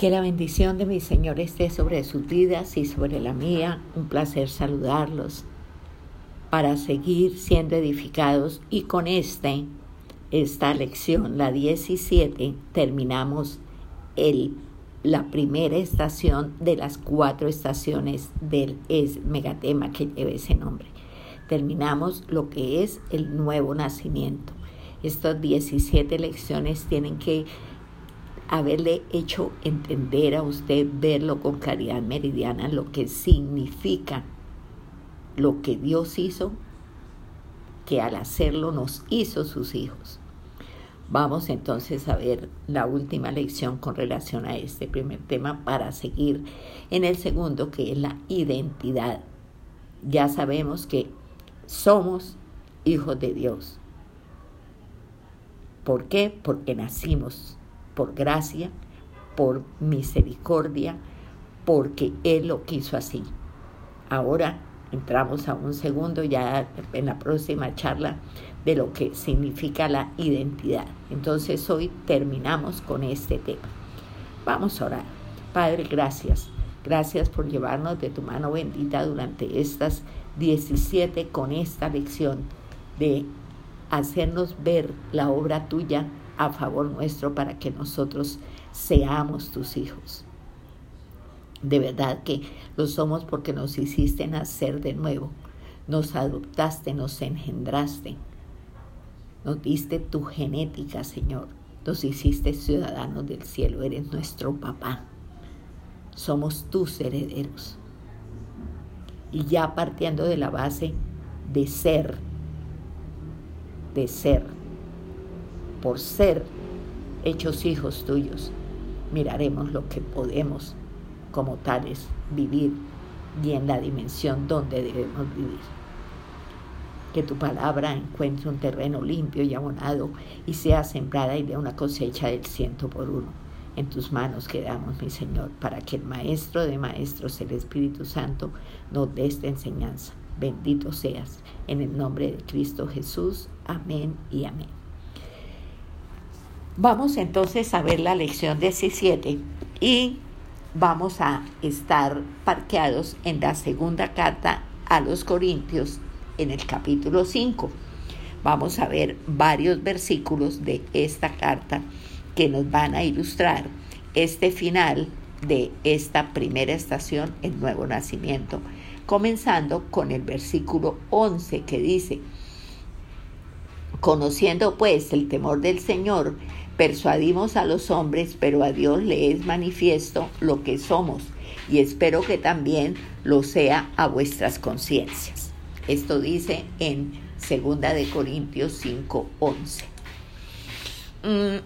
Que la bendición de mi Señor esté sobre sus vidas y sobre la mía. Un placer saludarlos para seguir siendo edificados y con este, esta lección, la 17, terminamos el, la primera estación de las cuatro estaciones del es megatema que lleva ese nombre. Terminamos lo que es el nuevo nacimiento. Estas 17 lecciones tienen que haberle hecho entender a usted, verlo con claridad meridiana, lo que significa lo que Dios hizo, que al hacerlo nos hizo sus hijos. Vamos entonces a ver la última lección con relación a este primer tema para seguir en el segundo, que es la identidad. Ya sabemos que somos hijos de Dios. ¿Por qué? Porque nacimos por gracia, por misericordia, porque Él lo quiso así. Ahora entramos a un segundo ya en la próxima charla de lo que significa la identidad. Entonces hoy terminamos con este tema. Vamos a orar. Padre, gracias. Gracias por llevarnos de tu mano bendita durante estas 17 con esta lección de hacernos ver la obra tuya a favor nuestro para que nosotros seamos tus hijos. De verdad que lo somos porque nos hiciste nacer de nuevo, nos adoptaste, nos engendraste, nos diste tu genética, Señor, nos hiciste ciudadanos del cielo, eres nuestro papá, somos tus herederos. Y ya partiendo de la base de ser, de ser, por ser hechos hijos tuyos, miraremos lo que podemos como tales vivir y en la dimensión donde debemos vivir. Que tu palabra encuentre un terreno limpio y abonado y sea sembrada y dé una cosecha del ciento por uno. En tus manos quedamos, mi Señor, para que el Maestro de Maestros, el Espíritu Santo, nos dé esta enseñanza. Bendito seas. En el nombre de Cristo Jesús. Amén y amén. Vamos entonces a ver la lección 17 y vamos a estar parqueados en la segunda carta a los Corintios en el capítulo 5. Vamos a ver varios versículos de esta carta que nos van a ilustrar este final de esta primera estación, el nuevo nacimiento, comenzando con el versículo 11 que dice, conociendo pues el temor del Señor, Persuadimos a los hombres, pero a Dios le es manifiesto lo que somos y espero que también lo sea a vuestras conciencias. Esto dice en 2 de Corintios 5:11. Mm,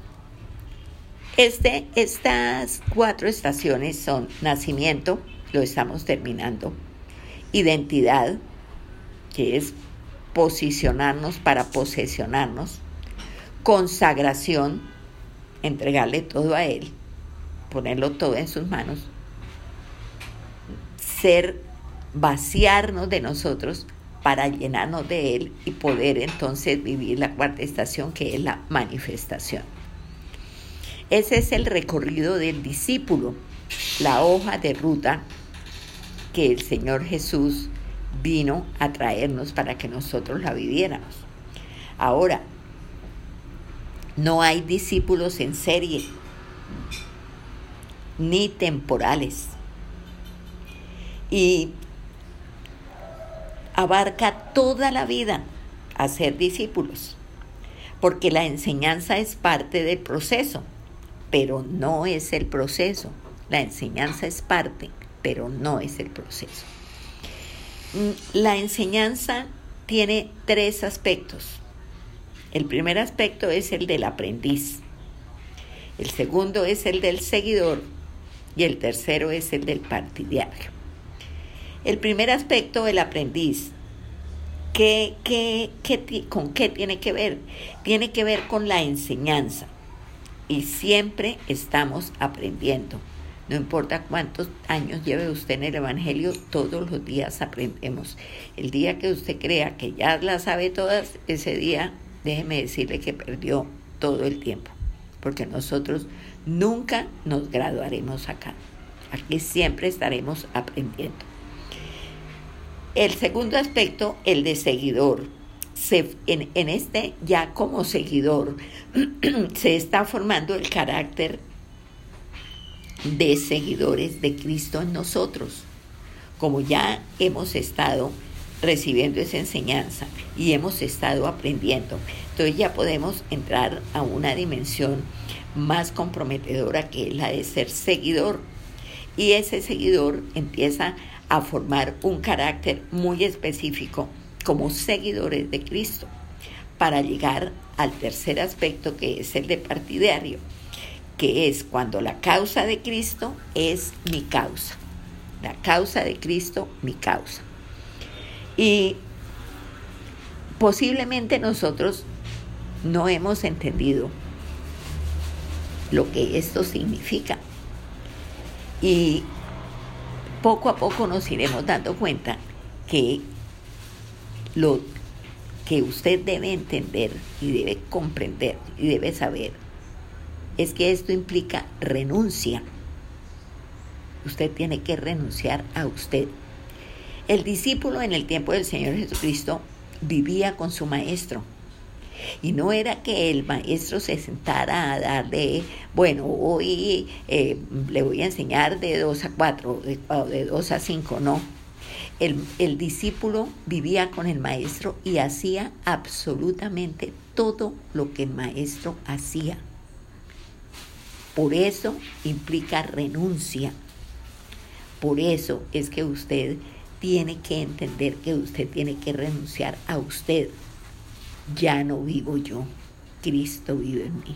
este, estas cuatro estaciones son nacimiento, lo estamos terminando, identidad, que es posicionarnos para posesionarnos, consagración, entregarle todo a Él, ponerlo todo en sus manos, ser, vaciarnos de nosotros para llenarnos de Él y poder entonces vivir la cuarta estación que es la manifestación. Ese es el recorrido del discípulo, la hoja de ruta que el Señor Jesús vino a traernos para que nosotros la viviéramos. Ahora, no hay discípulos en serie, ni temporales. Y abarca toda la vida a ser discípulos, porque la enseñanza es parte del proceso, pero no es el proceso. La enseñanza es parte, pero no es el proceso. Mm, la enseñanza tiene tres aspectos. El primer aspecto es el del aprendiz. El segundo es el del seguidor y el tercero es el del partidario. El primer aspecto, el aprendiz, ¿qué, qué, qué, con qué tiene que ver? Tiene que ver con la enseñanza. Y siempre estamos aprendiendo. No importa cuántos años lleve usted en el Evangelio, todos los días aprendemos. El día que usted crea que ya la sabe todas, ese día déjeme decirle que perdió todo el tiempo, porque nosotros nunca nos graduaremos acá. Aquí siempre estaremos aprendiendo. El segundo aspecto, el de seguidor. en, en este ya como seguidor se está formando el carácter de seguidores de Cristo en nosotros. Como ya hemos estado recibiendo esa enseñanza y hemos estado aprendiendo, entonces ya podemos entrar a una dimensión más comprometedora que es la de ser seguidor. Y ese seguidor empieza a formar un carácter muy específico como seguidores de Cristo para llegar al tercer aspecto que es el de partidario, que es cuando la causa de Cristo es mi causa. La causa de Cristo, mi causa. Y posiblemente nosotros no hemos entendido lo que esto significa. Y poco a poco nos iremos dando cuenta que lo que usted debe entender y debe comprender y debe saber es que esto implica renuncia. Usted tiene que renunciar a usted. El discípulo en el tiempo del Señor Jesucristo vivía con su maestro y no era que el maestro se sentara a darle, bueno, hoy eh, le voy a enseñar de 2 a 4, de, de 2 a 5, no. El, el discípulo vivía con el maestro y hacía absolutamente todo lo que el maestro hacía. Por eso implica renuncia. Por eso es que usted tiene que entender que usted tiene que renunciar a usted ya no vivo yo, Cristo vive en mí.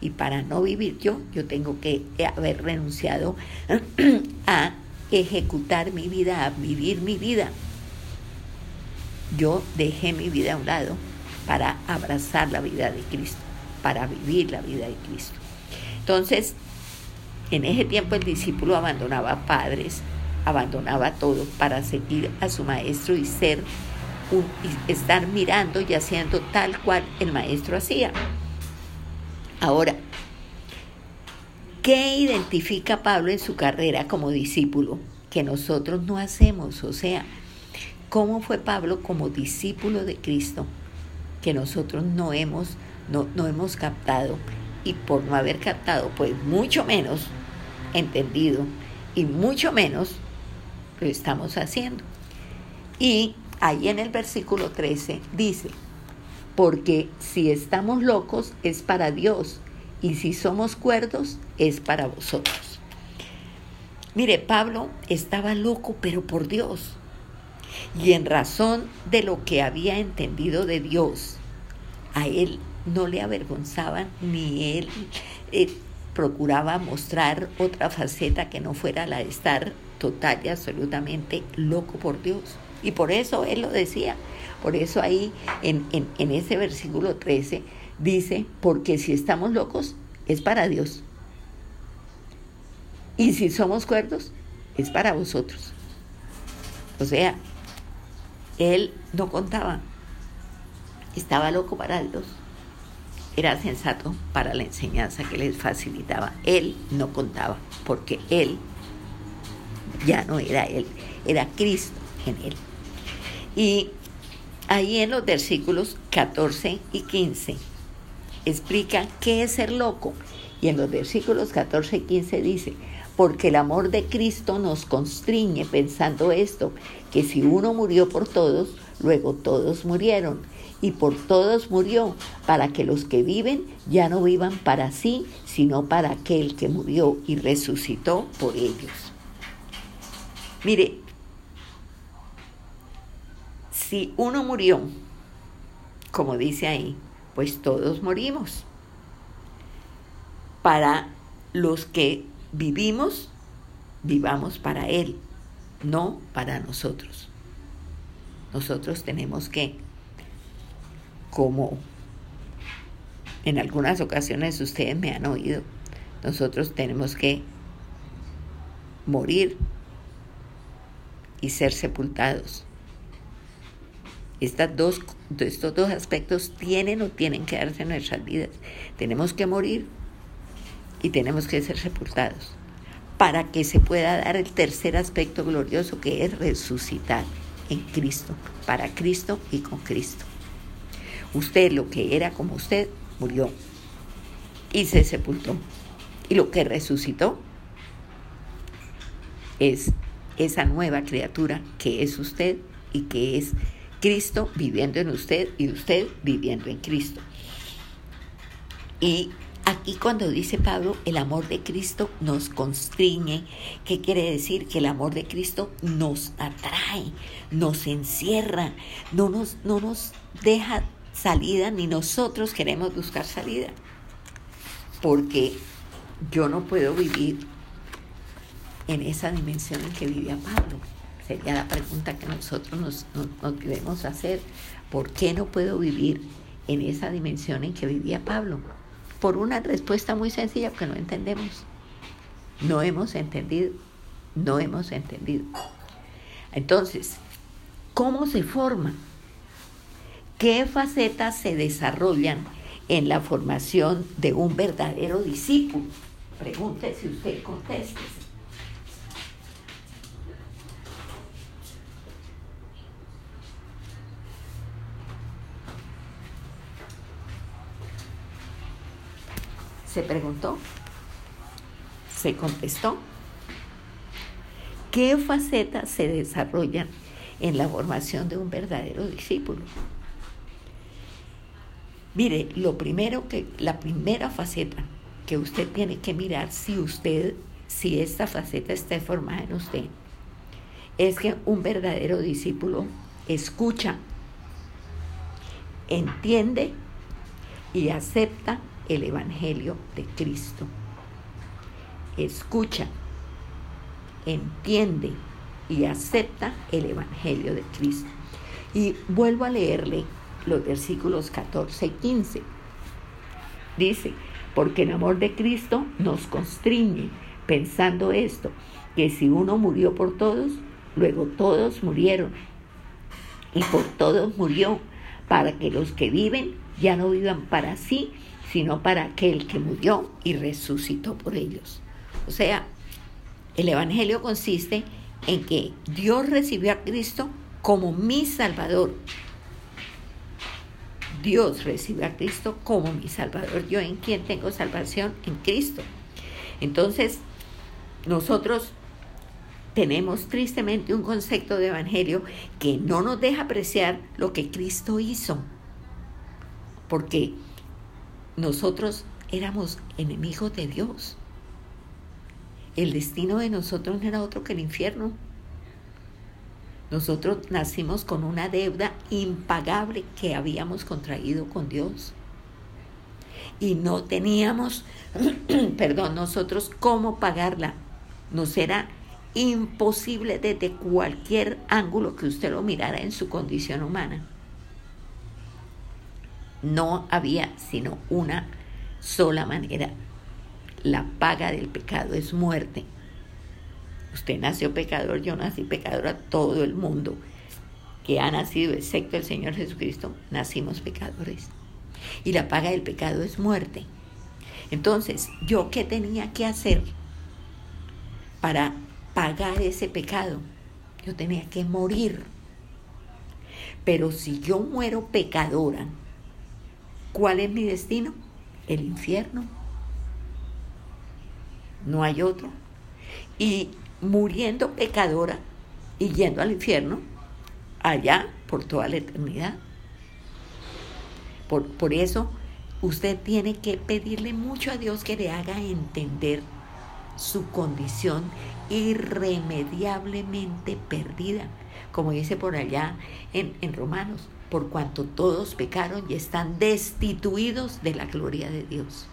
Y para no vivir yo, yo tengo que haber renunciado a ejecutar mi vida, a vivir mi vida. Yo dejé mi vida a un lado para abrazar la vida de Cristo, para vivir la vida de Cristo. Entonces, en ese tiempo el discípulo abandonaba padres, abandonaba todo para seguir a su maestro y ser estar mirando y haciendo tal cual el maestro hacía. Ahora, ¿qué identifica Pablo en su carrera como discípulo que nosotros no hacemos? O sea, ¿cómo fue Pablo como discípulo de Cristo que nosotros no hemos, no, no hemos captado? Y por no haber captado, pues mucho menos entendido y mucho menos lo estamos haciendo. Y ahí en el versículo 13 dice, porque si estamos locos es para Dios y si somos cuerdos es para vosotros. Mire, Pablo estaba loco, pero por Dios. Y en razón de lo que había entendido de Dios, a él no le avergonzaban ni él eh, procuraba mostrar otra faceta que no fuera la de estar total y absolutamente loco por Dios. Y por eso él lo decía. Por eso ahí en, ese versículo 13 dice, porque si estamos locos es para Dios. Y si somos cuerdos es para vosotros. O sea, él no contaba. Estaba loco para Dios. Era sensato para la enseñanza que les facilitaba. Él no contaba, porque él ya no era él, era Cristo en él. Y ahí en los versículos 14 y 15 explica qué es ser loco. Y en los versículos 14 y 15 dice, porque el amor de Cristo nos constriñe pensando esto, que si uno murió por todos, luego todos murieron. Y por todos murió, para que los que viven ya no vivan para sí, sino para aquel que murió y resucitó por ellos. Mire, si uno murió, como dice ahí, pues todos morimos. Para los que vivimos, vivamos para Él, no para nosotros. Nosotros tenemos que, como en algunas ocasiones ustedes me han oído, nosotros tenemos que morir y ser sepultados estos dos aspectos tienen o tienen que darse en nuestras vidas. Tenemos que morir y tenemos que ser sepultados para que se pueda dar el tercer aspecto glorioso que es resucitar en Cristo, para Cristo y con Cristo. Usted lo que era como usted murió y se sepultó. Y lo que resucitó es esa nueva criatura que es usted y que es Cristo viviendo en usted y usted viviendo en Cristo. Y aquí cuando dice Pablo, el amor de Cristo nos constriñe, ¿qué quiere decir? Que el amor de Cristo nos atrae, nos encierra, no nos, no nos deja salida ni nosotros queremos buscar salida. Porque yo no puedo vivir en esa dimensión en que vivía Pablo. Sería la pregunta que nosotros nos, debemos hacer. ¿Por qué no puedo vivir en esa dimensión en que vivía Pablo? Por una respuesta muy sencilla, porque no entendemos. No hemos entendido. No hemos entendido. Entonces, ¿cómo se forma? ¿Qué facetas se desarrollan en la formación de un verdadero discípulo? Pregúntese usted, contéstese. Se preguntó, se contestó. ¿Qué facetas se desarrollan en la formación de un verdadero discípulo? Mire, lo primero que, la primera faceta que usted tiene que mirar si usted, si esta faceta está formada en usted, es que un verdadero discípulo escucha, entiende y acepta el Evangelio de Cristo. Escucha, entiende y acepta el Evangelio de Cristo. Y vuelvo a leerle los versículos 14 y 15. Dice, porque el amor de Cristo nos constriñe, pensando esto, que si uno murió por todos, luego todos murieron. Y por todos murió, para que los que viven ya no vivan para sí, sino para aquel que murió y resucitó por ellos. O sea, el Evangelio consiste en que Dios recibió a Cristo como mi Salvador, Dios recibe a Cristo como mi Salvador. Yo en quien tengo salvación en Cristo. Entonces, nosotros tenemos tristemente un concepto de evangelio que no nos deja apreciar lo que Cristo hizo. Porque nosotros éramos enemigos de Dios. El destino de nosotros no era otro que el infierno. Nosotros nacimos con una deuda impagable que habíamos contraído con Dios. Y no teníamos, perdón, nosotros cómo pagarla. Nos era imposible desde cualquier ángulo que usted lo mirara en su condición humana. No había sino una sola manera. La paga del pecado es muerte. Usted nació pecador, yo nací pecador a todo el mundo que ha nacido, excepto el Señor Jesucristo, nacimos pecadores. Y la paga del pecado es muerte. Entonces, ¿yo qué tenía que hacer para pagar ese pecado? Yo tenía que morir. Pero si yo muero pecadora, ¿cuál es mi destino? El infierno. No hay otro. Y muriendo pecadora y yendo al infierno, allá por toda la eternidad. Por, por eso usted tiene que pedirle mucho a Dios que le haga entender su condición irremediablemente perdida, como dice por allá en, en, Romanos, por cuanto todos pecaron y están destituidos de la gloria de Dios.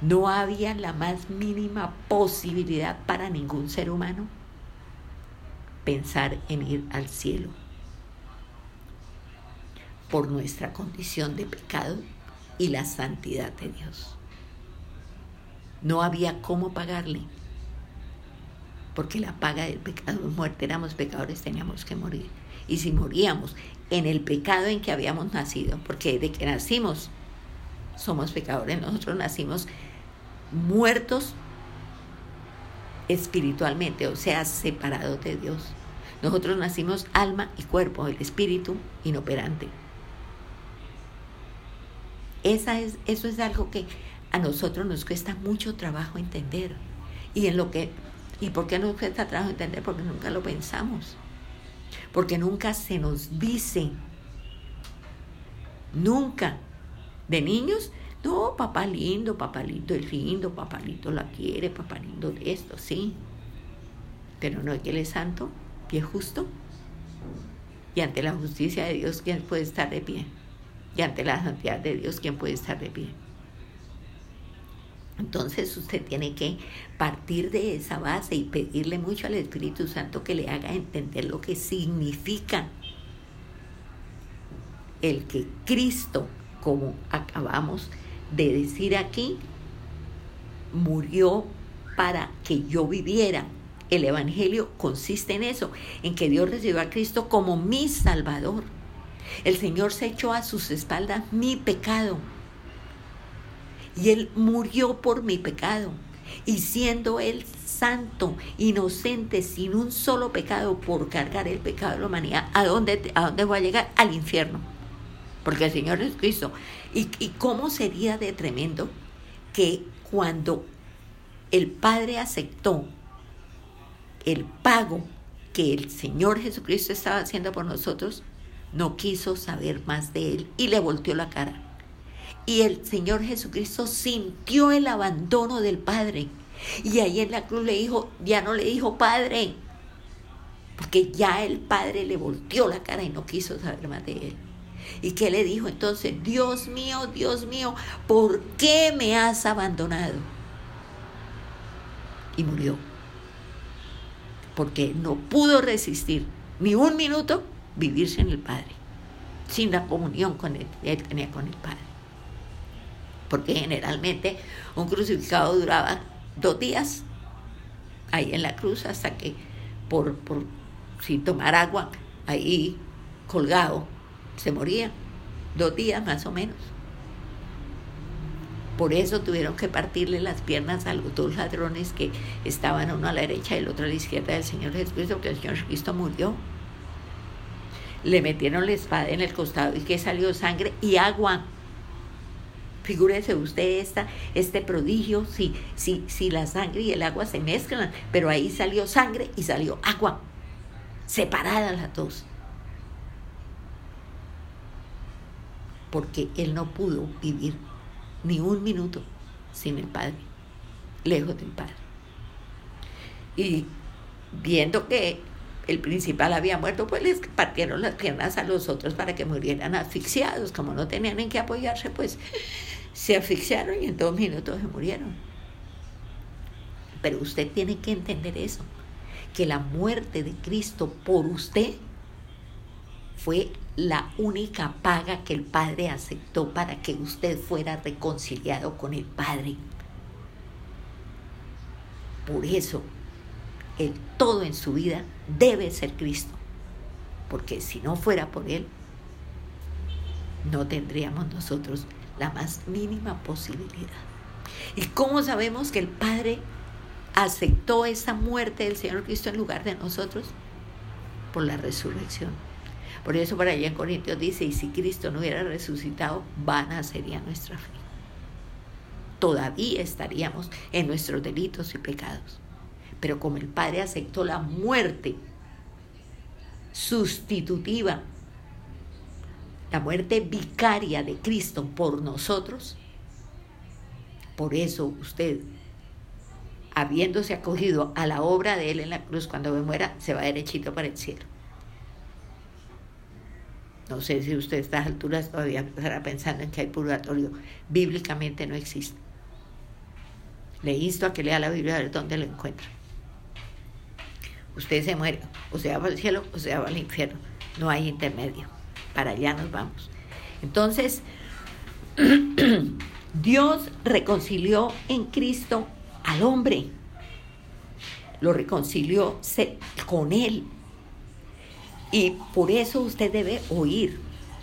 No había la más mínima posibilidad para ningún ser humano pensar en ir al cielo por nuestra condición de pecado y la santidad de Dios. No había cómo pagarle, porque la paga del pecado es muerte, éramos pecadores, teníamos que morir. Y si moríamos en el pecado en que habíamos nacido, porque de que nacimos somos pecadores, nosotros nacimos muertos espiritualmente, o sea, separados de Dios. Nosotros nacimos alma y cuerpo, el espíritu inoperante. Esa es, eso es algo que a nosotros nos cuesta mucho trabajo entender. Y en lo que ¿Y por qué nos cuesta trabajo entender? Porque nunca lo pensamos. Porque nunca se nos dice. Nunca. De niños, no, papá lindo, papá lindo es lindo, papá lindo la quiere, papá lindo de esto, sí. Pero no es que él es santo y es justo. Y ante la justicia de Dios, ¿quién puede estar de pie? Y ante la santidad de Dios, ¿quién puede estar de pie? Entonces usted tiene que partir de esa base y pedirle mucho al Espíritu Santo que le haga entender lo que significa el que Cristo, como acabamos de decir aquí, murió para que yo viviera. El Evangelio consiste en eso, en que Dios recibió a Cristo como mi Salvador. El Señor se echó a sus espaldas mi pecado y Él murió por mi pecado. Y siendo Él santo, inocente, sin un solo pecado por cargar el pecado de la humanidad, ¿a dónde, a dónde voy a llegar? Al infierno. Porque el Señor es Cristo. ¿Y, ¿Y cómo sería de tremendo que cuando el Padre aceptó el pago que el Señor Jesucristo estaba haciendo por nosotros, no quiso saber más de Él y le volteó la cara? Y el Señor Jesucristo sintió el abandono del Padre. Y ahí en la cruz le dijo, ya no le dijo Padre, porque ya el Padre le volteó la cara y no quiso saber más de él. ¿Y qué le dijo entonces? Dios mío, Dios mío, ¿por qué me has abandonado? Y murió. Porque no pudo resistir ni un minuto vivirse en el Padre, sin la comunión con él, él tenía con el Padre porque generalmente un crucificado duraba dos días ahí en la cruz hasta que por, por sin tomar agua ahí colgado se moría dos días más o menos por eso tuvieron que partirle las piernas a los dos ladrones que estaban uno a la derecha y el otro a la izquierda del Señor Jesucristo, porque el Señor Jesucristo murió. Le metieron la espada en el costado y que salió sangre y agua. Figúrese usted esta, este prodigio, si, si, si la sangre y el agua se mezclan, pero ahí salió sangre y salió agua, separadas las dos. Porque él no pudo vivir ni un minuto sin el Padre, lejos del Padre. Y viendo que el principal había muerto, pues les partieron las piernas a los otros para que murieran asfixiados. Como no tenían en qué apoyarse, pues se asfixiaron y en dos minutos se murieron. Pero usted tiene que entender eso, que la muerte de Cristo por usted fue la única paga que el Padre aceptó para que usted fuera reconciliado con el Padre. Por eso, el todo en su vida debe ser Cristo, porque si no fuera por Él, no tendríamos nosotros la más mínima posibilidad. ¿Y cómo sabemos que el Padre aceptó esa muerte del Señor Cristo en lugar de nosotros? Por la resurrección. Por eso para allá en Corintios dice, y si Cristo no hubiera resucitado, vana sería nuestra fe. Todavía estaríamos en nuestros delitos y pecados. Pero como el Padre aceptó la muerte sustitutiva la muerte vicaria de Cristo por nosotros, por eso usted, habiéndose acogido a la obra de Él en la cruz, cuando me muera, se va derechito para el cielo. No sé si usted a estas alturas todavía estará pensando en que hay purgatorio. Bíblicamente no existe. Le insto a que lea la Biblia a ver dónde lo encuentra. Usted se muere, o sea va al cielo o sea va al infierno. No hay intermedio para allá nos vamos. Entonces, Dios reconcilió en Cristo al hombre, lo reconcilió con Él. Y por eso usted debe oír,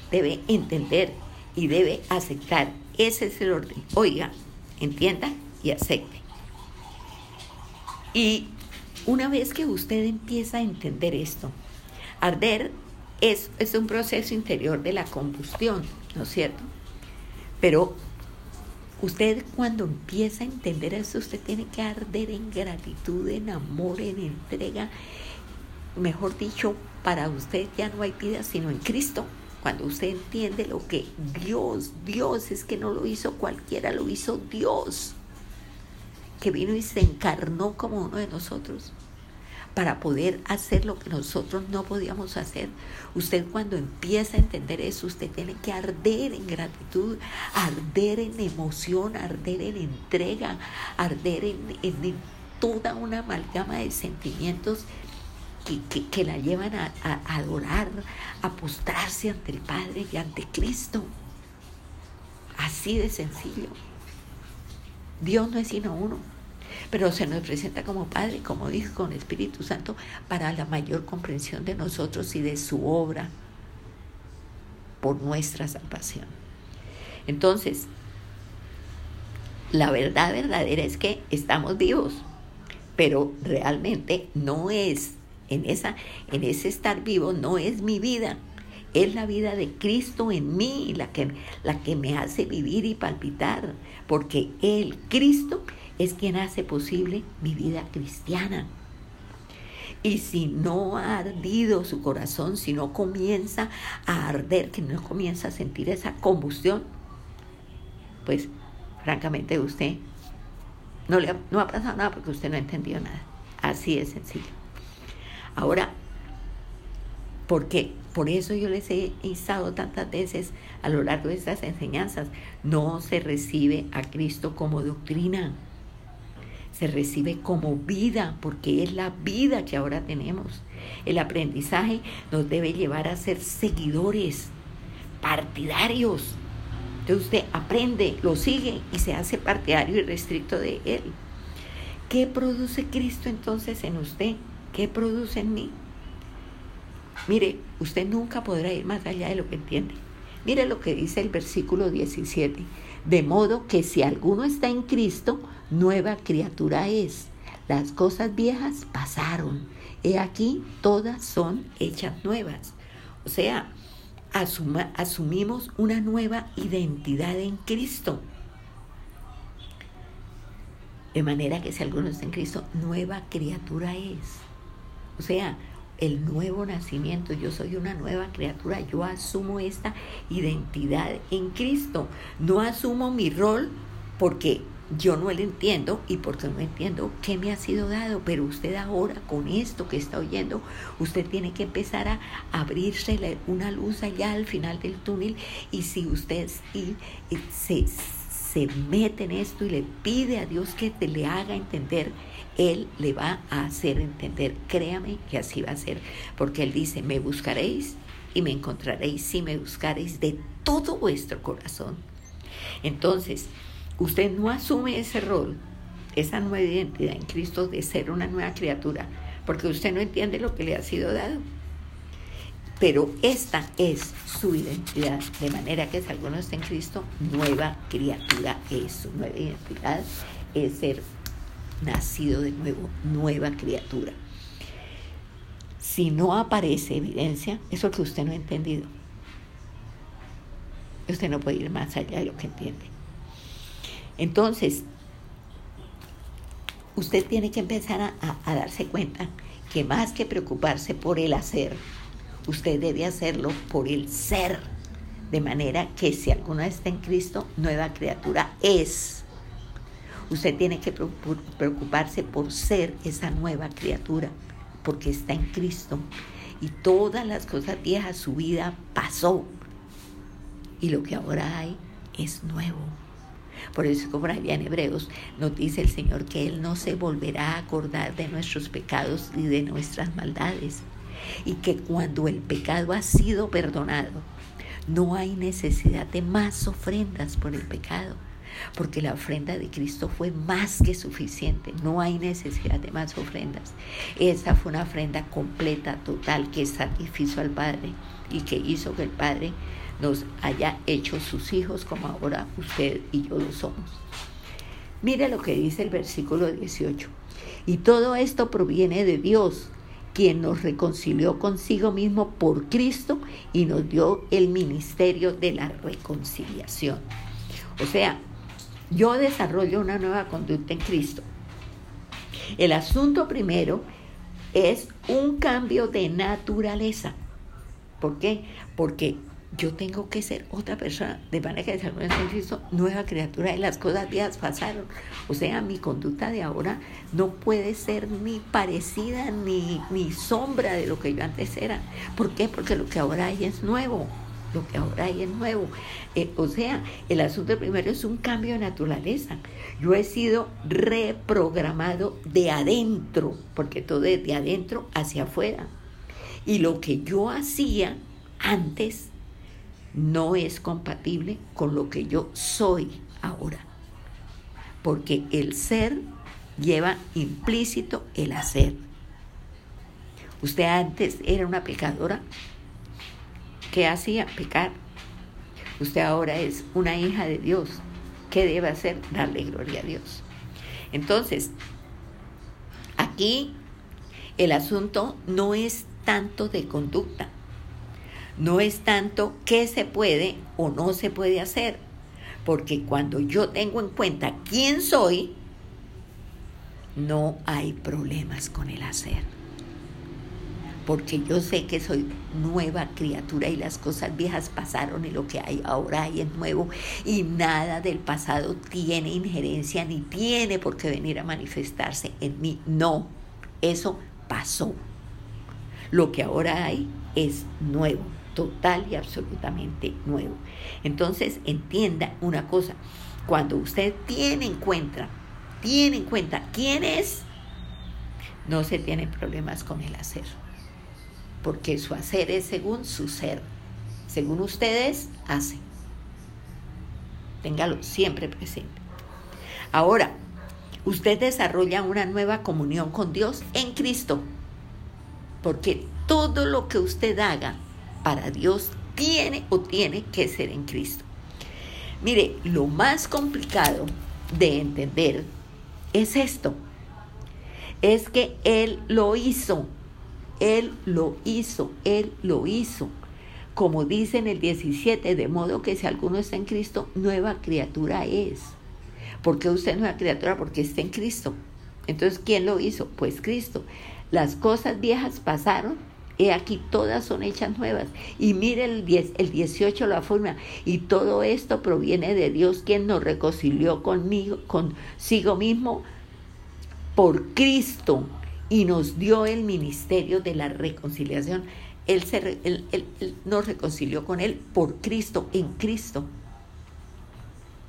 debe entender y debe aceptar. Ese es el orden. Oiga, entienda y aceite. Y una vez que usted empieza a entender esto, arder es, un proceso interior de la combustión, ¿no es cierto? Pero usted cuando empieza a entender eso, usted tiene que arder en gratitud, en amor, en entrega. Mejor dicho, para usted ya no hay vida sino en Cristo. Cuando usted entiende lo que Dios, Dios es que no lo hizo cualquiera, lo hizo Dios, que vino y se encarnó como uno de nosotros para poder hacer lo que nosotros no podíamos hacer. Usted cuando empieza a entender eso, usted tiene que arder en gratitud, arder en emoción, arder en entrega, arder en, toda una amalgama de sentimientos que, la llevan a, a, adorar, a postrarse ante el Padre y ante Cristo. Así de sencillo. Dios no es sino uno pero se nos presenta como Padre, como Hijo, con Espíritu Santo, para la mayor comprensión de nosotros y de su obra por nuestra salvación. Entonces, la verdad verdadera es que estamos vivos, pero realmente no es en esa en ese estar vivo no es mi vida, es la vida de Cristo en mí la que la que me hace vivir y palpitar, porque él Cristo es quien hace posible mi vida cristiana. Y si no ha ardido su corazón, si no comienza a arder, que no comienza a sentir esa combustión, pues francamente usted no, le ha, no ha pasado nada porque usted no ha entendido nada. Así de sencillo. Ahora, ¿por qué? Por eso yo les he instado tantas veces a lo largo de estas enseñanzas, no se recibe a Cristo como doctrina se recibe como vida, porque es la vida que ahora tenemos. El aprendizaje nos debe llevar a ser seguidores, partidarios. Entonces usted aprende, lo sigue y se hace partidario y restricto de él. ¿Qué produce Cristo entonces en usted? ¿Qué produce en mí? Mire, usted nunca podrá ir más allá de lo que entiende. Mire lo que dice el versículo 17. De modo que si alguno está en Cristo, nueva criatura es. Las cosas viejas pasaron. He aquí, todas son hechas nuevas. O sea, asumimos una nueva identidad en Cristo. De manera que si alguno está en Cristo, nueva criatura es. O sea, el nuevo nacimiento, yo soy una nueva criatura, yo asumo esta identidad en Cristo, no asumo mi rol porque yo no lo entiendo y porque no entiendo qué me ha sido dado, pero usted ahora con esto que está oyendo, usted tiene que empezar a abrirse una luz allá al final del túnel. Y si usted se, se mete en esto y le pide a Dios que te le haga entender, él le va a hacer entender. Créame que así va a ser, porque Él dice, me buscaréis y me encontraréis si me buscaréis de todo vuestro corazón. Entonces, usted no asume ese rol, esa nueva identidad en Cristo de ser una nueva criatura, porque usted no entiende lo que le ha sido dado. Pero esta es su identidad, de manera que si alguno está en Cristo, nueva criatura es su nueva identidad, es ser nacido de nuevo, nueva criatura. Si no aparece evidencia, eso es que usted no ha entendido. Usted no puede ir más allá de lo que entiende. Entonces, usted tiene que empezar a, darse cuenta que más que preocuparse por el hacer, usted debe hacerlo por el ser. De manera que si alguno está en Cristo, nueva criatura es Usted tiene que preocuparse por ser esa nueva criatura, porque está en Cristo. Y todas las cosas viejas, su vida pasó. Y lo que ahora hay es nuevo. Por eso, como allá en Hebreos, nos dice el Señor que Él no se volverá a acordar de nuestros pecados y de nuestras maldades. Y que cuando el pecado ha sido perdonado, no hay necesidad de más ofrendas por el pecado porque la ofrenda de Cristo fue más que suficiente, no hay necesidad de más ofrendas. Esa fue una ofrenda completa, total, que satisfizo al Padre y que hizo que el Padre nos haya hecho sus hijos como ahora usted y yo lo somos. Mire lo que dice el versículo 18. Y todo esto proviene de Dios, quien nos reconcilió consigo mismo por Cristo y nos dio el ministerio de la reconciliación. O sea, yo desarrollo una nueva conducta en Cristo. El asunto primero es un cambio de naturaleza. ¿Por qué? Porque yo tengo que ser otra persona, de manera que el en Cristo, nueva criatura y las cosas viejas pasaron. O sea, mi conducta de ahora no puede ser ni parecida ni, ni sombra de lo que yo antes era. ¿Por qué? Porque lo que ahora hay es nuevo. Lo que ahora hay es nuevo. Eh, o sea, el asunto primero es un cambio de naturaleza. Yo he sido reprogramado de adentro, porque todo es de adentro hacia afuera. Y lo que yo hacía antes no es compatible con lo que yo soy ahora. Porque el ser lleva implícito el hacer. Usted antes era una pecadora. ¿Qué hacía? Pecar. Usted ahora es una hija de Dios. ¿Qué debe hacer? Darle gloria a Dios. Entonces, aquí el asunto no es tanto de conducta, no es tanto qué se puede o no se puede hacer, porque cuando yo tengo en cuenta quién soy, no hay problemas con el hacer. Porque yo sé que soy nueva criatura y las cosas viejas pasaron y lo que hay ahora hay es nuevo y nada del pasado tiene injerencia ni tiene por qué venir a manifestarse en mí. No, eso pasó. Lo que ahora hay es nuevo total y absolutamente nuevo. Entonces, entienda una cosa, cuando usted tiene en cuenta, tiene en cuenta quién es, no se tiene problemas con el hacer, porque su hacer es según su ser, según ustedes hacen. Téngalo siempre presente. Ahora, usted desarrolla una nueva comunión con Dios en Cristo, porque todo lo que usted haga para Dios tiene o tiene que ser en Cristo. Mire, lo más complicado de entender es esto. Es que Él lo hizo. Él lo hizo. Él lo hizo. Como dice en el 17, de modo que si alguno está en Cristo, nueva criatura es. ¿Por qué usted es nueva criatura? Porque está en Cristo. Entonces, ¿quién lo hizo? Pues Cristo. Las cosas viejas pasaron He aquí todas son hechas nuevas. Y mire el, 10, el 18 la forma. Y todo esto proviene de Dios quien nos reconcilió conmigo, consigo mismo por Cristo y nos dio el ministerio de la reconciliación. Él, se, él, nos reconcilió con Él por Cristo, en Cristo.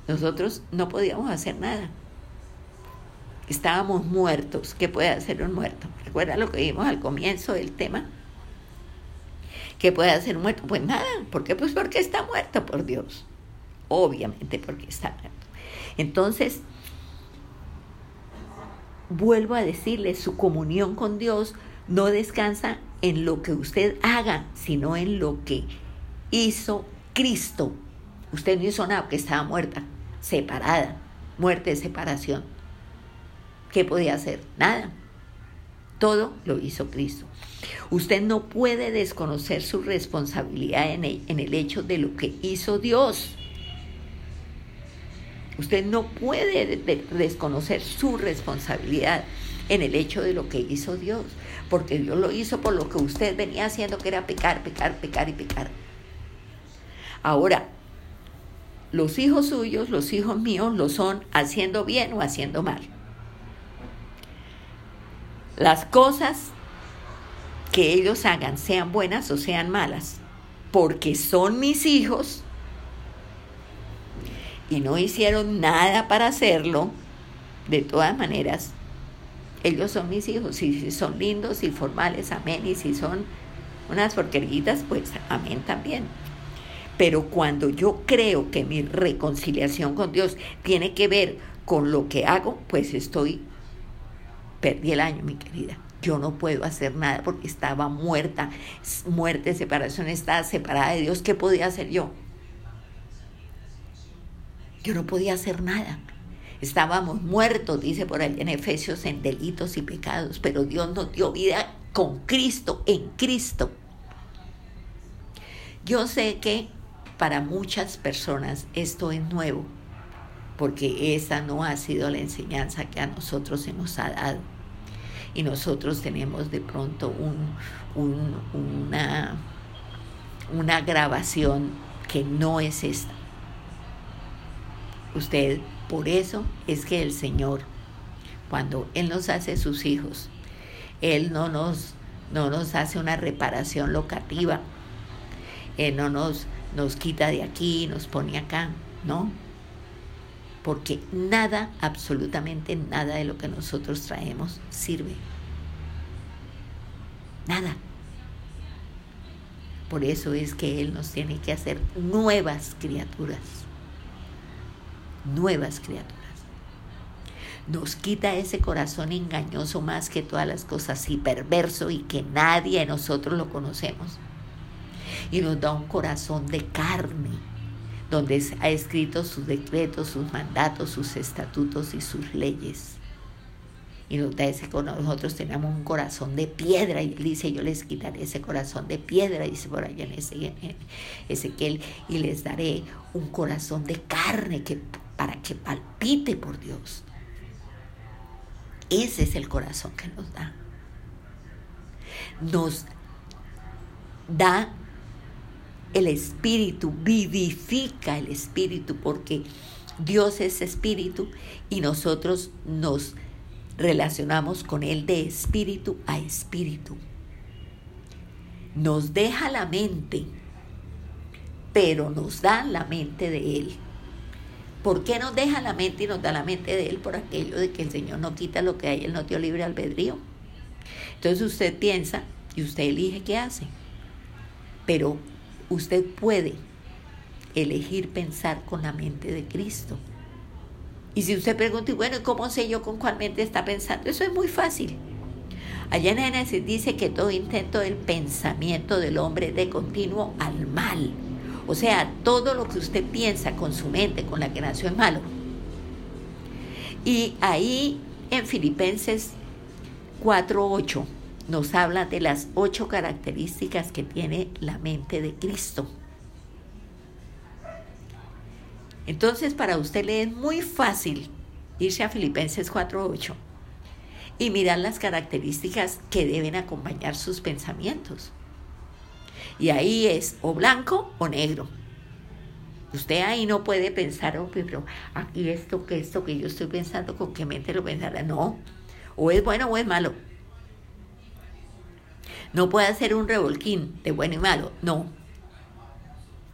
Nosotros no podíamos hacer nada. Estábamos muertos. ¿Qué puede hacer un muerto? ¿Recuerda lo que vimos al comienzo del tema? ¿Qué puede hacer muerto? Pues nada. ¿Por qué? Pues porque está muerto por Dios. Obviamente porque está muerto. Entonces, vuelvo a decirle, su comunión con Dios no descansa en lo que usted haga, sino en lo que hizo Cristo. Usted no hizo nada porque estaba muerta, separada, muerte separación. ¿Qué podía hacer? Nada. Todo lo hizo Cristo. Usted no puede desconocer su responsabilidad en el hecho de lo que hizo Dios. Usted no puede desconocer su responsabilidad en el hecho de lo que hizo Dios, porque Dios lo hizo por lo que usted venía haciendo, que era pecar, pecar, pecar y pecar. Ahora, los hijos suyos, los hijos míos, lo son haciendo bien o haciendo mal. Las cosas que ellos hagan, sean buenas o sean malas, porque son mis hijos y no hicieron nada para hacerlo, de todas maneras, ellos son mis hijos. Si son lindos y formales, amén. Y si son unas porqueritas, pues amén también. Pero cuando yo creo que mi reconciliación con Dios tiene que ver con lo que hago, pues estoy perdí el año, mi querida. Yo no puedo hacer nada porque estaba muerta, muerte, separación, estaba separada de Dios. ¿Qué podía hacer yo? Yo no podía hacer nada. Estábamos muertos, dice por ahí en Efesios, en delitos y pecados, pero Dios nos dio vida con Cristo, en Cristo. Yo sé que para muchas personas esto es nuevo, porque esa no ha sido la enseñanza que a nosotros se nos ha dado. Y nosotros tenemos de pronto un, una, una grabación que no es esta. Usted, por eso es que el Señor, cuando Él nos hace sus hijos, Él no nos, no nos hace una reparación locativa, Él no nos, nos quita de aquí, nos pone acá, ¿no? Porque nada, absolutamente nada de lo que nosotros traemos sirve. Nada. Por eso es que Él nos tiene que hacer nuevas criaturas. Nuevas criaturas. Nos quita ese corazón engañoso más que todas las cosas y perverso y que nadie de nosotros lo conocemos. Y nos da un corazón de carne, donde ha escrito sus decretos, sus mandatos, sus estatutos y sus leyes y nos dice que nosotros tenemos un corazón de piedra y dice yo les quitaré ese corazón de piedra dice por allá en Ezequiel y les daré un corazón de carne que, para que palpite por Dios ese es el corazón que nos da nos da el espíritu vivifica el espíritu porque Dios es espíritu y nosotros nos relacionamos con Él de espíritu a espíritu. Nos deja la mente, pero nos da la mente de Él. ¿Por qué nos deja la mente y nos da la mente de Él? Por aquello de que el Señor no quita lo que hay, Él no dio libre albedrío. Entonces usted piensa y usted elige qué hace. Pero usted puede elegir pensar con la mente de Cristo. Y si usted pregunta, y bueno, ¿cómo sé yo con cuál mente está pensando? Eso es muy fácil. Allá en Génesis dice que todo intento del pensamiento del hombre de continuo al mal. O sea, todo lo que usted piensa con su mente, con la que nació es malo. Y ahí en Filipenses 4.8 nos habla de las ocho características que tiene la mente de Cristo. Entonces, para usted le es muy fácil irse a Filipenses 4.8 y mirar las características que deben acompañar sus pensamientos. Y ahí es o blanco o negro. Usted ahí no puede pensar, oh, pero aquí esto, que esto que yo estoy pensando, con qué mente lo pensará. No, o es bueno o es malo. No puede hacer un revolquín de bueno y malo, no.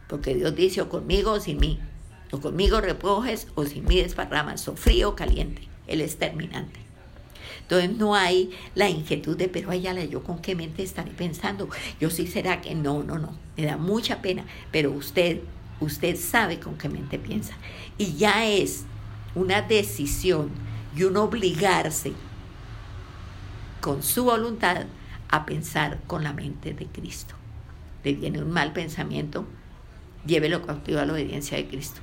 Porque Dios dice o conmigo o sin mí. O conmigo recoges o sin mí desparramas, o frío o caliente. Él es terminante. Entonces no hay la inquietud de, pero ay, la yo con qué mente estaré pensando. Yo sí será que no, no, no. Me da mucha pena, pero usted, usted sabe con qué mente piensa. Y ya es una decisión y un obligarse con su voluntad a pensar con la mente de Cristo. Le viene un mal pensamiento, llévelo cautivo a la obediencia de Cristo.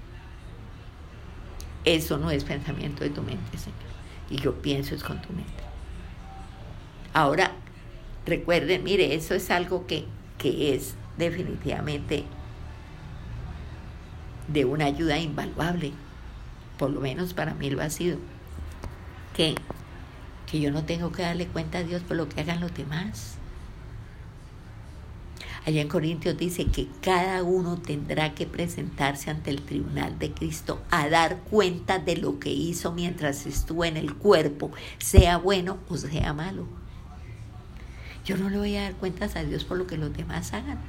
Eso no es pensamiento de tu mente, Señor. Y yo pienso es con tu mente. Ahora, recuerden, mire, eso es algo que, que es definitivamente de una ayuda invaluable. Por lo menos para mí lo ha sido. Que, que yo no tengo que darle cuenta a Dios por lo que hagan los demás. Allá en Corintios dice que cada uno tendrá que presentarse ante el tribunal de Cristo a dar cuenta de lo que hizo mientras estuvo en el cuerpo, sea bueno o sea malo. Yo no le voy a dar cuentas a Dios por lo que los demás hagan.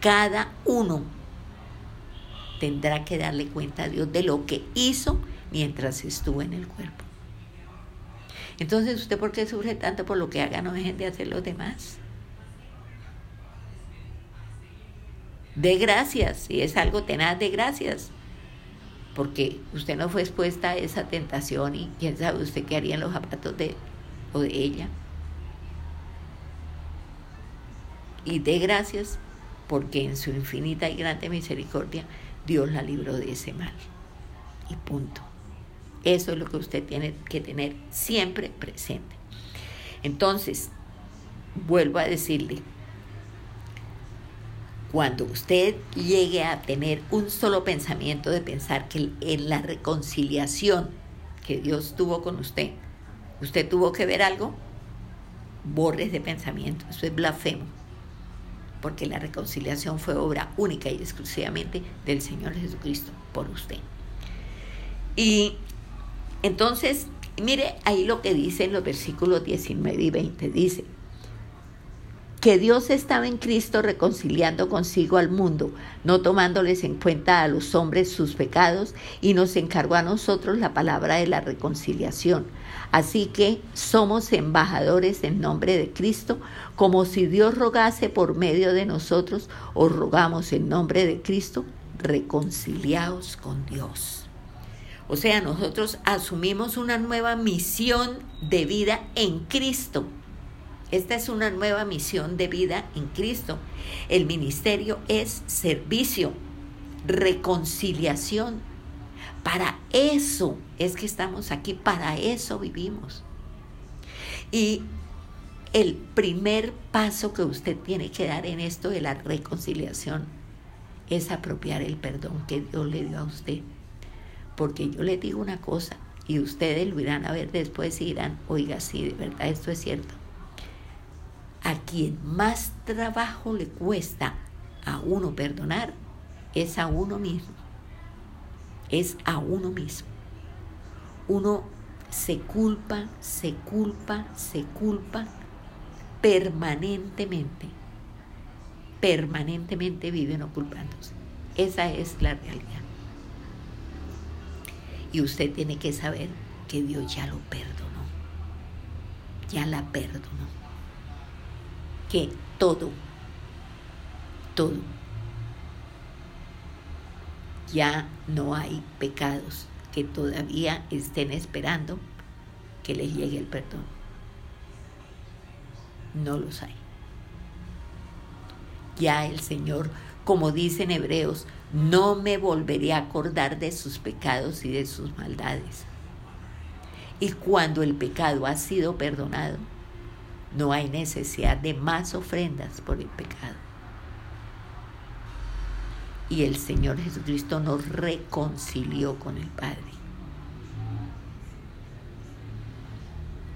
Cada uno tendrá que darle cuenta a Dios de lo que hizo mientras estuvo en el cuerpo. Entonces, ¿usted por qué sufre tanto por lo que hagan o dejen de hacer los demás? De gracias, si es algo tenaz, de gracias. Porque usted no fue expuesta a esa tentación y quién sabe usted qué haría en los zapatos de él o de ella. Y de gracias porque en su infinita y grande misericordia Dios la libró de ese mal. Y punto. Eso es lo que usted tiene que tener siempre presente. Entonces, vuelvo a decirle, cuando usted llegue a tener un solo pensamiento de pensar que en la reconciliación que Dios tuvo con usted, usted tuvo que ver algo, borres de pensamiento, eso es blasfemo, porque la reconciliación fue obra única y exclusivamente del Señor Jesucristo por usted. Y entonces, mire ahí lo que dice en los versículos 19 y 20. Dice, que Dios estaba en Cristo reconciliando consigo al mundo, no tomándoles en cuenta a los hombres sus pecados, y nos encargó a nosotros la palabra de la reconciliación. Así que somos embajadores en nombre de Cristo, como si Dios rogase por medio de nosotros, os rogamos en nombre de Cristo, reconciliaos con Dios. O sea, nosotros asumimos una nueva misión de vida en Cristo. Esta es una nueva misión de vida en Cristo. El ministerio es servicio, reconciliación. Para eso es que estamos aquí, para eso vivimos. Y el primer paso que usted tiene que dar en esto de la reconciliación es apropiar el perdón que Dios le dio a usted. Porque yo le digo una cosa y ustedes lo irán a ver después y dirán, oiga, sí, de verdad esto es cierto. A quien más trabajo le cuesta a uno perdonar es a uno mismo. Es a uno mismo. Uno se culpa, se culpa, se culpa permanentemente. Permanentemente viven culpándose. Esa es la realidad. Y usted tiene que saber que Dios ya lo perdonó. Ya la perdonó. Que todo, todo, ya no hay pecados que todavía estén esperando que les llegue el perdón. No los hay. Ya el Señor, como dicen Hebreos, no me volveré a acordar de sus pecados y de sus maldades. Y cuando el pecado ha sido perdonado, no hay necesidad de más ofrendas por el pecado. Y el Señor Jesucristo nos reconcilió con el Padre.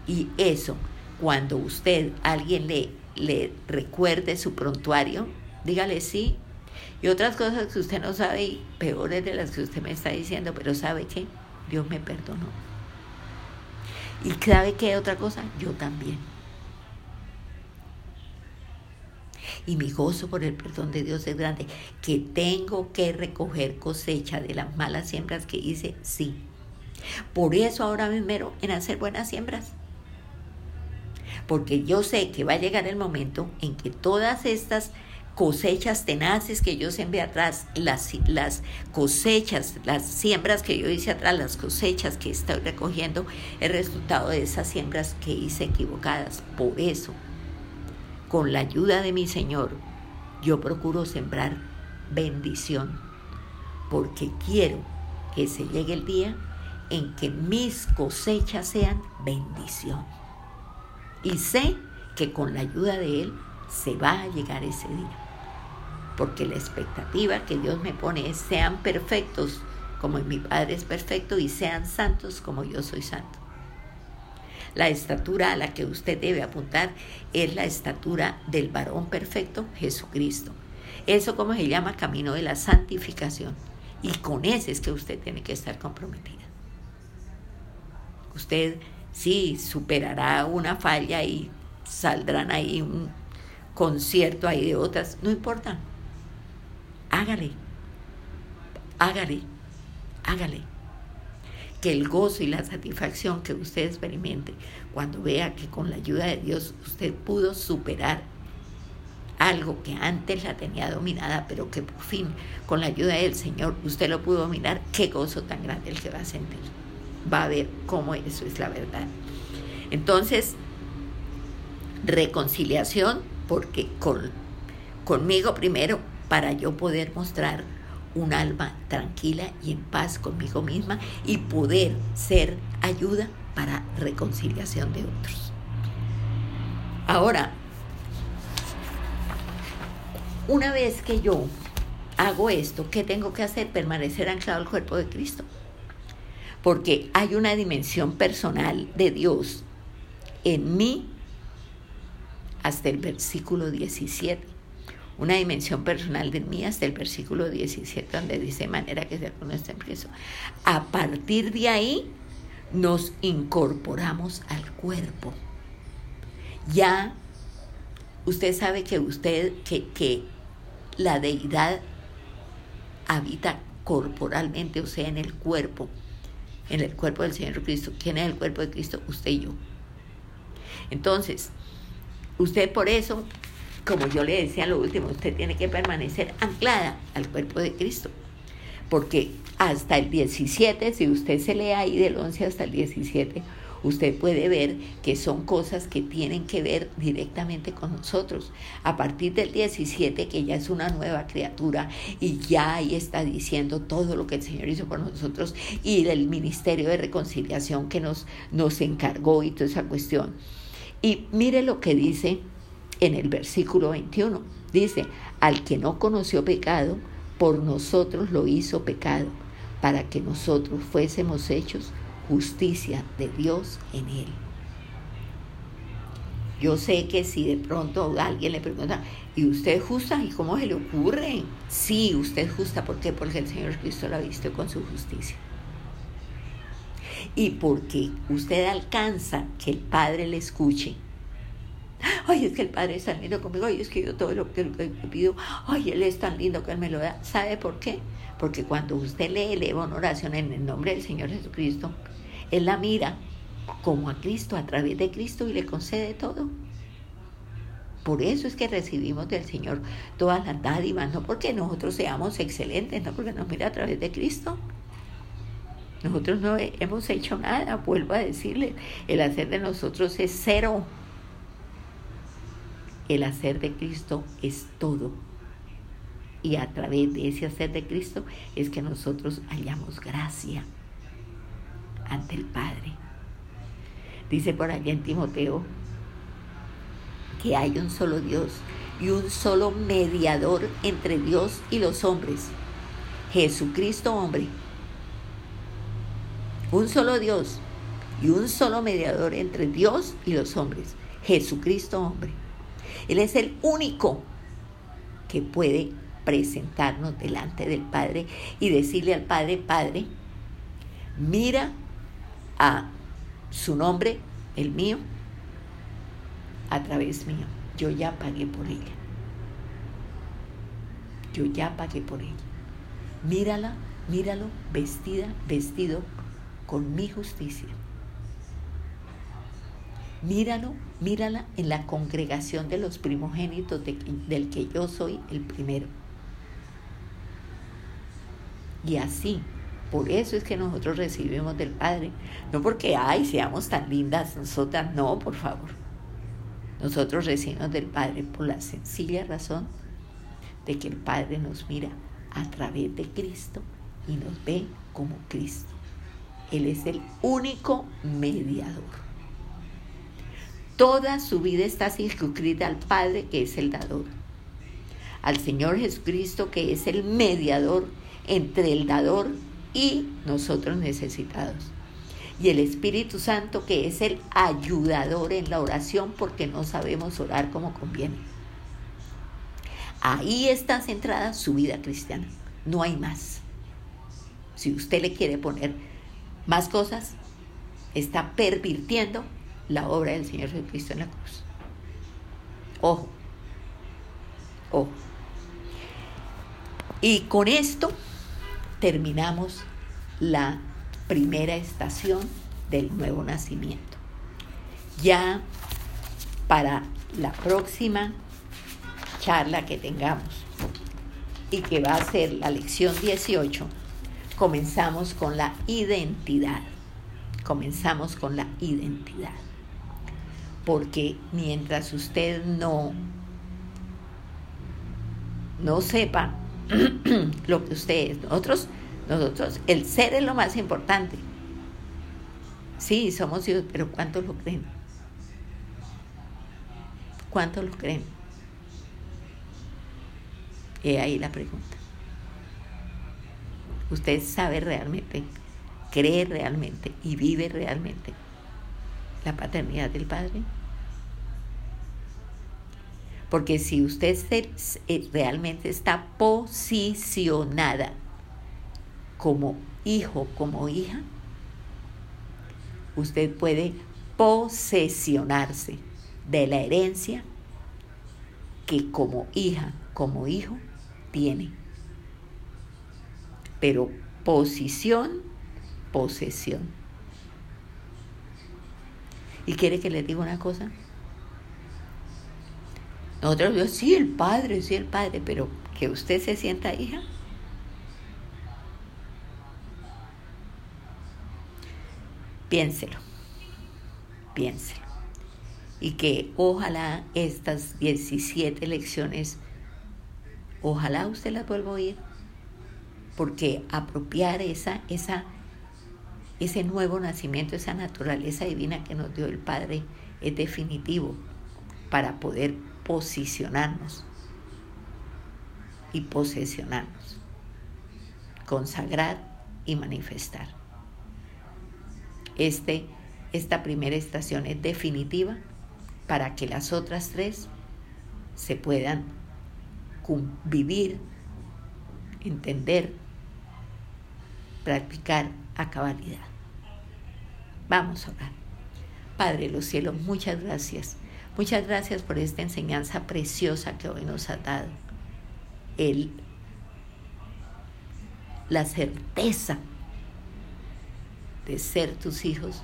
Y eso, cuando usted, alguien le, le recuerde su prontuario, dígale sí, y otras cosas que usted no sabe peores de las que usted me está diciendo, pero sabe que Dios me perdonó. Y sabe que otra cosa, yo también. Y mi gozo por el perdón de Dios es grande. Que tengo que recoger cosecha de las malas siembras que hice, sí. Por eso ahora me mero en hacer buenas siembras. Porque yo sé que va a llegar el momento en que todas estas cosechas tenaces que yo sembré atrás, las, las cosechas, las siembras que yo hice atrás, las cosechas que estoy recogiendo, el resultado de esas siembras que hice equivocadas. Por eso, con la ayuda de mi Señor, yo procuro sembrar bendición, porque quiero que se llegue el día en que mis cosechas sean bendición. Y sé que con la ayuda de Él se va a llegar ese día porque la expectativa que Dios me pone es sean perfectos como mi Padre es perfecto y sean santos como yo soy santo. La estatura a la que usted debe apuntar es la estatura del varón perfecto, Jesucristo. Eso como se llama camino de la santificación. Y con ese es que usted tiene que estar comprometida. Usted sí superará una falla y saldrán ahí un concierto ahí de otras, no importa hágale, hágale, hágale. Que el gozo y la satisfacción que usted experimente cuando vea que con la ayuda de Dios usted pudo superar algo que antes la tenía dominada, pero que por fin con la ayuda del Señor usted lo pudo dominar, qué gozo tan grande el que va a sentir. Va a ver cómo eso es la verdad. Entonces, reconciliación, porque con, conmigo primero para yo poder mostrar un alma tranquila y en paz conmigo misma y poder ser ayuda para reconciliación de otros. Ahora, una vez que yo hago esto, ¿qué tengo que hacer? Permanecer anclado al cuerpo de Cristo. Porque hay una dimensión personal de Dios en mí hasta el versículo 17 una dimensión personal de mí hasta el versículo 17, donde dice manera que sea con nuestro empiezo. A partir de ahí nos incorporamos al cuerpo. Ya usted sabe que usted, que, que la deidad habita corporalmente, o sea, en el cuerpo, en el cuerpo del Señor Cristo. ¿Quién es el cuerpo de Cristo? Usted y yo. Entonces, usted por eso como yo le decía lo último, usted tiene que permanecer anclada al cuerpo de Cristo. Porque hasta el 17, si usted se lee ahí del 11 hasta el 17, usted puede ver que son cosas que tienen que ver directamente con nosotros. A partir del 17, que ya es una nueva criatura y ya ahí está diciendo todo lo que el Señor hizo por nosotros y del ministerio de reconciliación que nos, nos encargó y toda esa cuestión. Y mire lo que dice en el versículo 21. Dice, al que no conoció pecado, por nosotros lo hizo pecado, para que nosotros fuésemos hechos justicia de Dios en él. Yo sé que si de pronto alguien le pregunta, ¿y usted es justa? ¿Y cómo se le ocurre? Sí, usted es justa. ¿Por qué? Porque el Señor Cristo la visto con su justicia. Y porque usted alcanza que el Padre le escuche ay, es que el Padre es tan lindo conmigo, ay, es que yo todo lo que, pido, ay, Él es tan lindo que Él me lo da. ¿Sabe por qué? Porque cuando usted le eleva una oración en el nombre del Señor Jesucristo, Él la mira como a Cristo, a través de Cristo, y le concede todo. Por eso es que recibimos del Señor todas las dádivas, no porque nosotros seamos excelentes, no porque nos mira a través de Cristo. Nosotros no hemos hecho nada, vuelvo a decirle, el hacer de nosotros es cero. El hacer de Cristo es todo. Y a través de ese hacer de Cristo es que nosotros hallamos gracia ante el Padre. Dice por allá en Timoteo que hay un solo Dios y un solo mediador entre Dios y los hombres. Jesucristo hombre. Un solo Dios y un solo mediador entre Dios y los hombres. Jesucristo hombre. Él es el único que puede presentarnos delante del Padre y decirle al Padre, Padre, mira a su nombre, el mío, a través mío. Yo ya pagué por ella. Yo ya pagué por ella. Mírala, míralo vestida, vestido con mi justicia. Míralo, mírala en la congregación de los primogénitos del que yo soy el primero. Y así, por eso es que nosotros recibimos del Padre. No porque, ay, seamos tan lindas nosotras, no, por favor. Nosotros recibimos del Padre por la sencilla razón de que el Padre nos mira a través de Cristo y nos ve como Cristo. Él es el único mediador. Toda su vida está circunscrita al Padre que es el dador, al Señor Jesucristo que es el mediador entre el dador y nosotros necesitados. Y el Espíritu Santo que es el ayudador en la oración porque no sabemos orar como conviene. Ahí está centrada su vida cristiana. No hay más. Si usted le quiere poner más cosas, está pervirtiendo la obra del Señor Jesucristo en la cruz. Ojo, ojo. Y con esto terminamos la primera estación del nuevo nacimiento. Ya para la próxima charla que tengamos y que va a ser la lección 18, comenzamos con la identidad. Comenzamos con la identidad porque mientras usted no, no sepa lo que usted es. Nosotros, nosotros, el ser es lo más importante. Sí, somos hijos, pero ¿cuántos lo creen? ¿Cuántos lo creen? Y ahí la pregunta. ¿Usted sabe realmente, cree realmente y vive realmente la paternidad del Padre? Porque si usted realmente está posicionada como hijo, como hija, usted puede posesionarse de la herencia que como hija, como hijo, tiene. Pero posición, posesión. ¿Y quiere que le diga una cosa? Nosotros sí, el padre, sí, el padre, pero que usted se sienta hija. Piénselo, piénselo. Y que ojalá estas 17 lecciones, ojalá usted las vuelva a oír, porque apropiar esa, esa, ese nuevo nacimiento, esa naturaleza divina que nos dio el Padre, es definitivo para poder posicionarnos y posesionarnos, consagrar y manifestar. Este, esta primera estación es definitiva para que las otras tres se puedan vivir, entender, practicar a cabalidad. Vamos a orar. Padre de los cielos, muchas gracias Muchas gracias por esta enseñanza preciosa que hoy nos ha dado. El, la certeza de ser tus hijos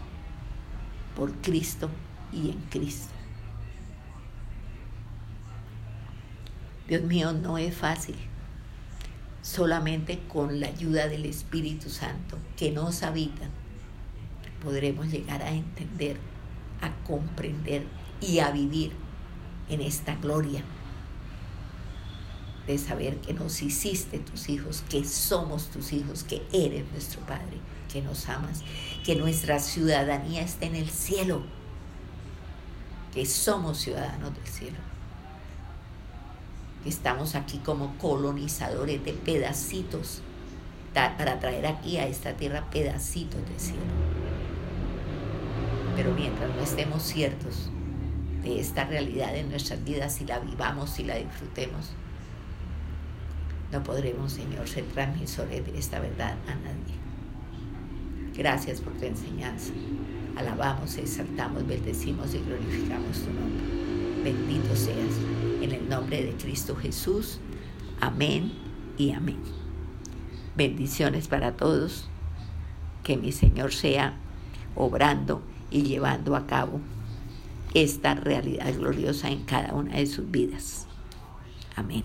por Cristo y en Cristo. Dios mío, no es fácil. Solamente con la ayuda del Espíritu Santo que nos habita podremos llegar a entender, a comprender y a vivir en esta gloria de saber que nos hiciste tus hijos, que somos tus hijos, que eres nuestro Padre, que nos amas, que nuestra ciudadanía está en el cielo, que somos ciudadanos del cielo, que estamos aquí como colonizadores de pedacitos para traer aquí a esta tierra pedacitos del cielo. Pero mientras no estemos ciertos de esta realidad en nuestras vidas, si la vivamos, y la disfrutemos, no podremos, Señor, ser transmisores de esta verdad a nadie. Gracias por tu enseñanza. Alabamos, exaltamos, bendecimos y glorificamos tu nombre. Bendito seas en el nombre de Cristo Jesús. Amén y amén. Bendiciones para todos. Que mi Señor sea obrando y llevando a cabo esta realidad gloriosa en cada una de sus vidas. Amén.